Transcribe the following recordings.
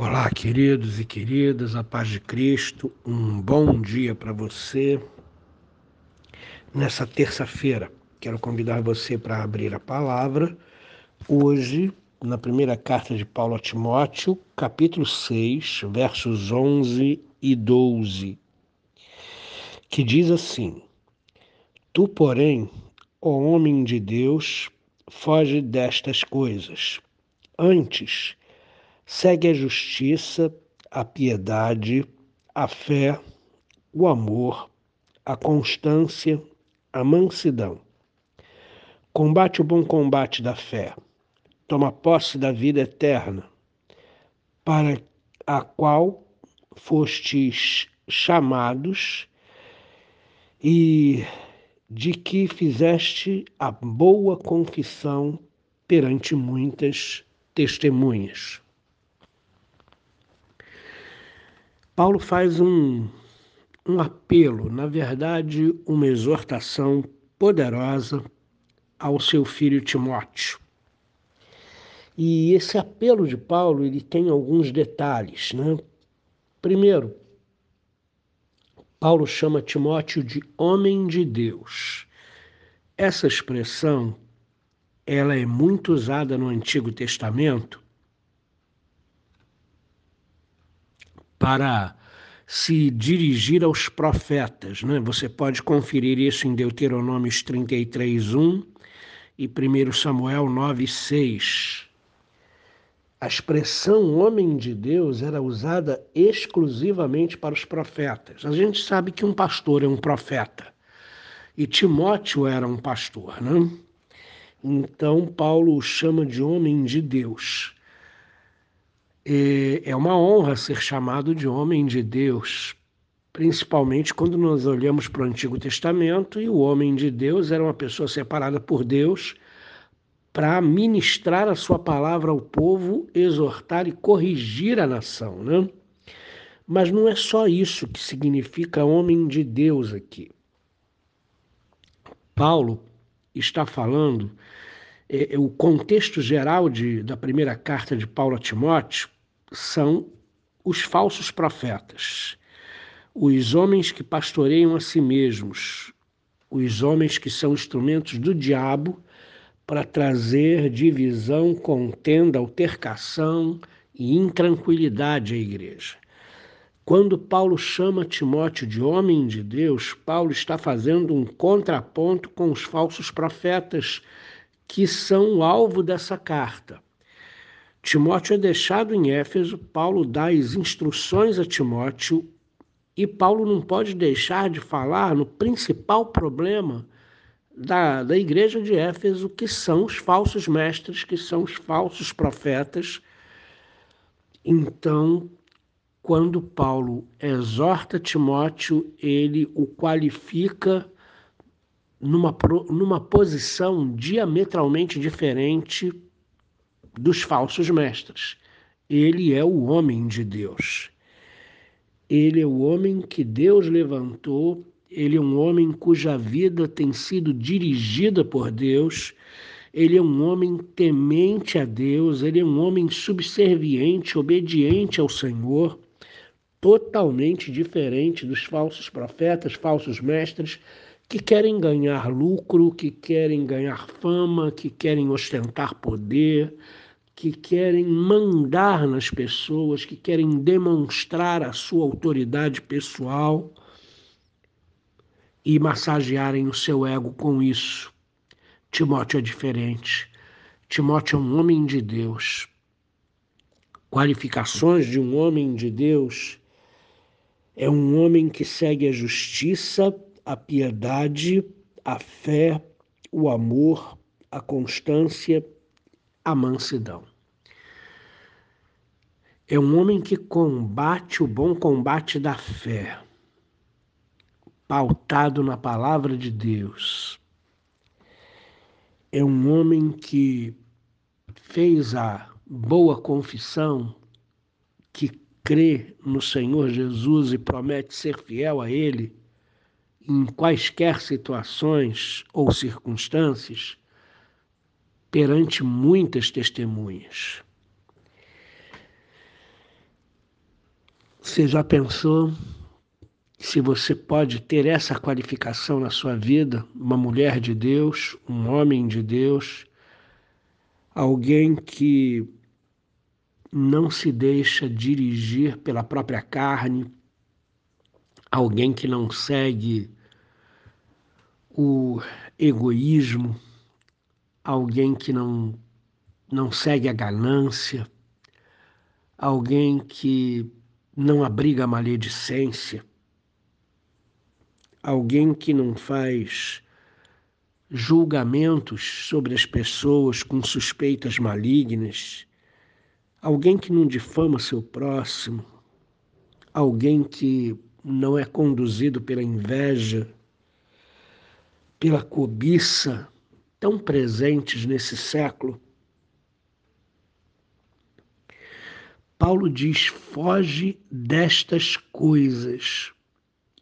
Olá, queridos e queridas, a paz de Cristo, um bom dia para você. Nessa terça-feira, quero convidar você para abrir a palavra. Hoje, na primeira carta de Paulo a Timóteo, capítulo 6, versos 11 e 12, que diz assim: Tu, porém, ó homem de Deus, foge destas coisas. Antes, segue a justiça, a piedade, a fé, o amor, a constância, a mansidão. Combate o bom combate da fé, toma posse da vida eterna, para a qual fostes chamados e de que fizeste a boa confissão perante muitas testemunhas. Paulo faz um, um apelo, na verdade, uma exortação poderosa ao seu filho Timóteo. E esse apelo de Paulo ele tem alguns detalhes. Né? Primeiro, Paulo chama Timóteo de homem de Deus. Essa expressão ela é muito usada no Antigo Testamento para se dirigir aos profetas. Né? Você pode conferir isso em Deuteronômios 33, 1 e 1 Samuel 9, 6. A expressão homem de Deus era usada exclusivamente para os profetas. A gente sabe que um pastor é um profeta. E Timóteo era um pastor, né? Então Paulo o chama de homem de Deus. É uma honra ser chamado de homem de Deus, principalmente quando nós olhamos para o Antigo Testamento e o homem de Deus era uma pessoa separada por Deus para ministrar a sua palavra ao povo, exortar e corrigir a nação, né? Mas não é só isso que significa homem de Deus aqui. Paulo está falando, é, o contexto geral de, da primeira carta de Paulo a Timóteo são os falsos profetas, os homens que pastoreiam a si mesmos, os homens que são instrumentos do diabo para trazer divisão, contenda, altercação e intranquilidade à igreja. Quando Paulo chama Timóteo de homem de Deus, Paulo está fazendo um contraponto com os falsos profetas que são o alvo dessa carta. Timóteo é deixado em Éfeso, Paulo dá as instruções a Timóteo e Paulo não pode deixar de falar no principal problema da, da igreja de Éfeso, que são os falsos mestres, que são os falsos profetas. Então, quando Paulo exorta Timóteo, ele o qualifica numa, numa posição diametralmente diferente dos falsos mestres. Ele é o homem de Deus. Ele é o homem que Deus levantou, ele é um homem cuja vida tem sido dirigida por Deus, ele é um homem temente a Deus, ele é um homem subserviente, obediente ao Senhor, totalmente diferente dos falsos profetas, falsos mestres que querem ganhar lucro, que querem ganhar fama, que querem ostentar poder, que querem mandar nas pessoas, que querem demonstrar a sua autoridade pessoal e massagearem o seu ego com isso. Timóteo é diferente. Timóteo é um homem de Deus. Qualificações de um homem de Deus é um homem que segue a justiça, a piedade, a fé, o amor, a constância, a mansidão. É um homem que combate o bom combate da fé, pautado na palavra de Deus. É um homem que fez a boa confissão, que crê no Senhor Jesus e promete ser fiel a Ele em quaisquer situações ou circunstâncias, perante muitas testemunhas. Você já pensou se você pode ter essa qualificação na sua vida? Uma mulher de Deus, um homem de Deus, alguém que não se deixa dirigir pela própria carne, alguém que não segue o egoísmo, alguém que não, não segue a ganância, alguém que não abriga a maledicência, alguém que não faz julgamentos sobre as pessoas com suspeitas malignas, alguém que não difama seu próximo, alguém que não é conduzido pela inveja, pela cobiça, tão presentes nesse século. Paulo diz: foge destas coisas.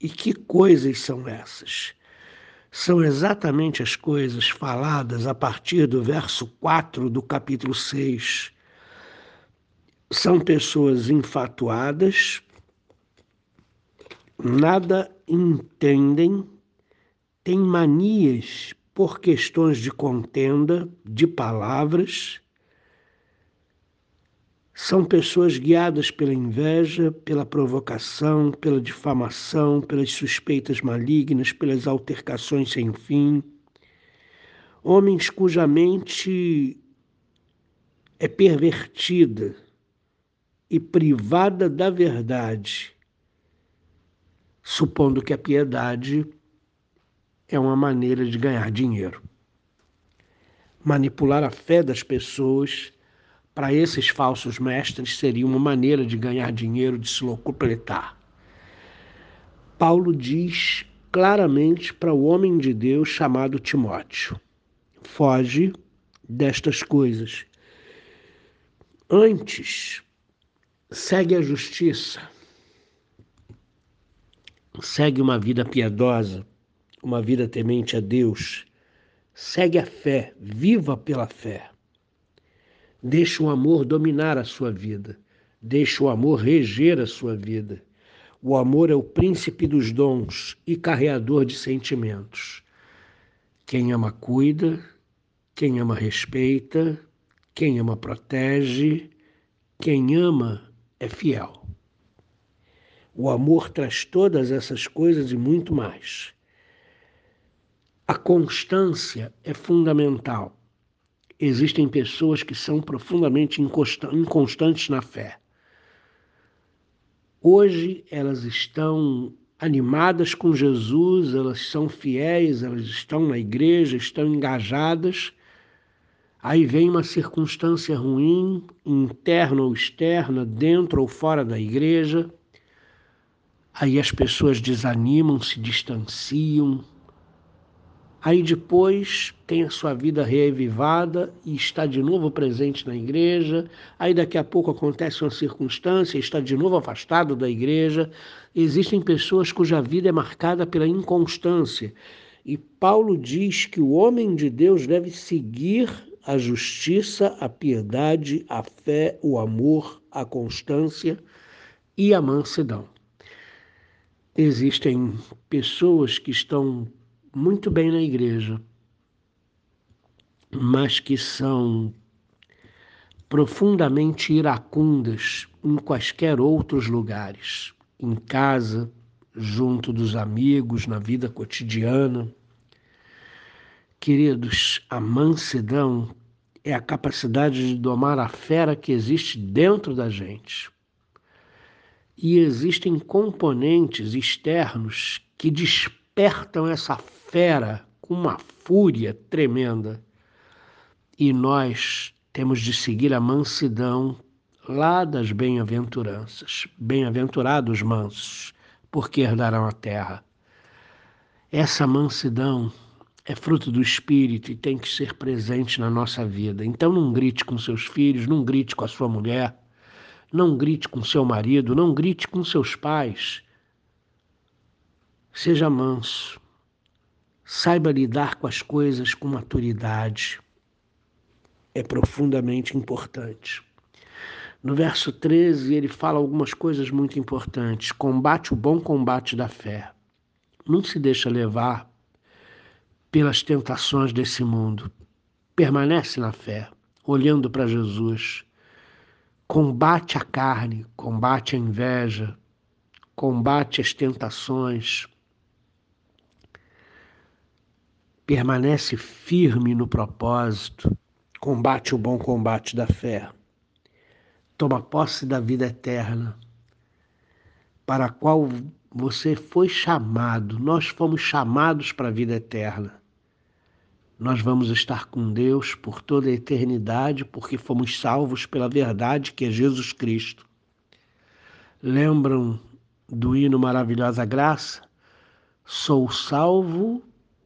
E que coisas são essas? São exatamente as coisas faladas a partir do verso 4 do capítulo 6. São pessoas infatuadas, nada entendem, têm manias por questões de contenda, de palavras. São pessoas guiadas pela inveja, pela provocação, pela difamação, pelas suspeitas malignas, pelas altercações sem fim. Homens cuja mente é pervertida e privada da verdade, supondo que a piedade é uma maneira de ganhar dinheiro. Manipular a fé das pessoas para esses falsos mestres seria uma maneira de ganhar dinheiro, de se locupletar. Paulo diz claramente para o homem de Deus chamado Timóteo: foge destas coisas. Antes, segue a justiça, segue uma vida piedosa, uma vida temente a Deus, segue a fé, viva pela fé. Deixe o amor dominar a sua vida, deixe o amor reger a sua vida. O amor é o príncipe dos dons e carreador de sentimentos. Quem ama cuida, quem ama respeita, quem ama protege, quem ama é fiel. O amor traz todas essas coisas e muito mais. A constância é fundamental. Existem pessoas que são profundamente inconstantes na fé. Hoje elas estão animadas com Jesus, elas são fiéis, elas estão na igreja, estão engajadas. Aí vem uma circunstância ruim, interna ou externa, dentro ou fora da igreja. Aí as pessoas desanimam, se distanciam, Aí depois tem a sua vida reavivada e está de novo presente na igreja. Aí daqui a pouco acontece uma circunstância, está de novo afastado da igreja. Existem pessoas cuja vida é marcada pela inconstância. E Paulo diz que o homem de Deus deve seguir a justiça, a piedade, a fé, o amor, a constância e a mansidão. Existem pessoas que estão muito bem na igreja, mas que são profundamente iracundas em quaisquer outros lugares, em casa, junto dos amigos, na vida cotidiana. Queridos, a mansidão é a capacidade de domar a fera que existe dentro da gente. E existem componentes externos que despertam essa fera com uma fúria tremenda. E nós temos de seguir a mansidão lá das bem-aventuranças. Bem-aventurados mansos, porque herdarão a terra. Essa mansidão é fruto do Espírito e tem que ser presente na nossa vida. Então não grite com seus filhos, não grite com a sua mulher, não grite com seu marido, não grite com seus pais. Seja manso, Saiba lidar com as coisas com maturidade. É profundamente importante. No verso 13, ele fala algumas coisas muito importantes. Combate o bom combate da fé. Não se deixa levar pelas tentações desse mundo. Permanece na fé, olhando para Jesus. Combate a carne, combate a inveja, combate as tentações. Permanece firme no propósito, combate o bom combate da fé toma posse da vida eterna, para a qual você foi chamado, nós fomos chamados para a vida eterna. Nós vamos estar com Deus por toda a eternidade, porque fomos salvos pela verdade que é Jesus Cristo. Lembram do hino Maravilhosa Graça? Sou salvo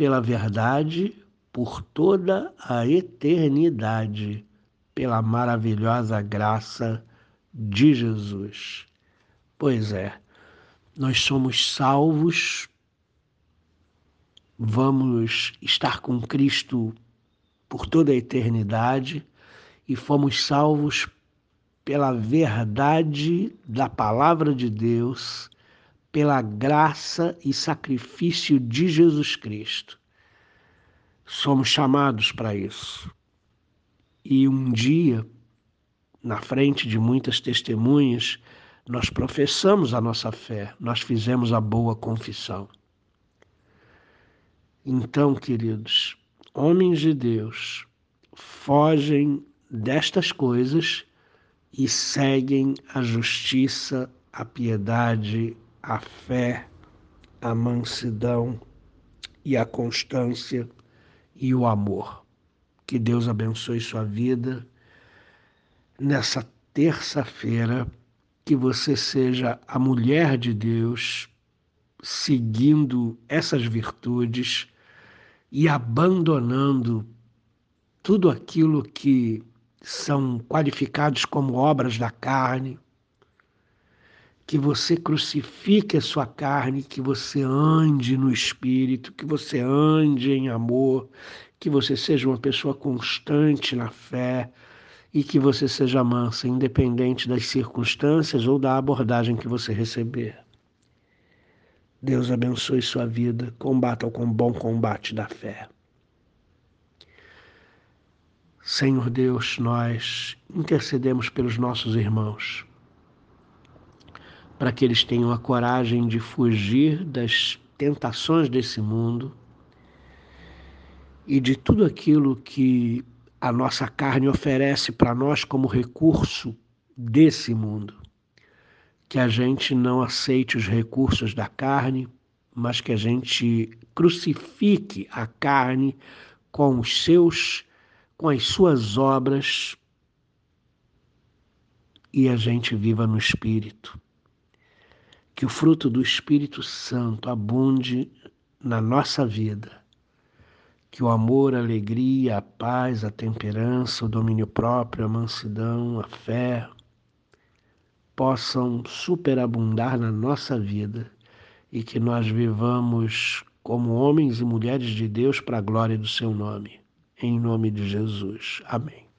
pela verdade por toda a eternidade pela maravilhosa graça de Jesus. Pois é, nós somos salvos, vamos estar com Cristo por toda a eternidade e fomos salvos pela verdade da palavra de Deus, pela graça e sacrifício de Jesus Cristo. Somos chamados para isso. E um dia, na frente de muitas testemunhas, nós professamos a nossa fé, nós fizemos a boa confissão. Então, queridos, homens de Deus, fogem destas coisas e seguem a justiça, a piedade, a fé, a mansidão e a constância e o amor. Que Deus abençoe sua vida nessa terça-feira. Que você seja a mulher de Deus, seguindo essas virtudes e abandonando tudo aquilo que são qualificados como obras da carne, que você crucifique a sua carne, que você ande no espírito, que você ande em amor, que você seja uma pessoa constante na fé e que você seja mansa, independente das circunstâncias ou da abordagem que você receber. Deus abençoe sua vida, combata com bom combate da fé. Senhor Deus, nós intercedemos pelos nossos irmãos, para que eles tenham a coragem de fugir das tentações desse mundo e de tudo aquilo que a nossa carne oferece para nós como recurso desse mundo. Que a gente não aceite os recursos da carne, mas que a gente crucifique a carne com os seus com as suas obras e a gente viva no espírito. Que o fruto do Espírito Santo abunde na nossa vida que o amor, a alegria, a paz, a temperança, o domínio próprio, a mansidão, a fé possam superabundar na nossa vida e que nós vivamos como homens e mulheres de Deus para a glória do seu nome. Em nome de Jesus. Amém.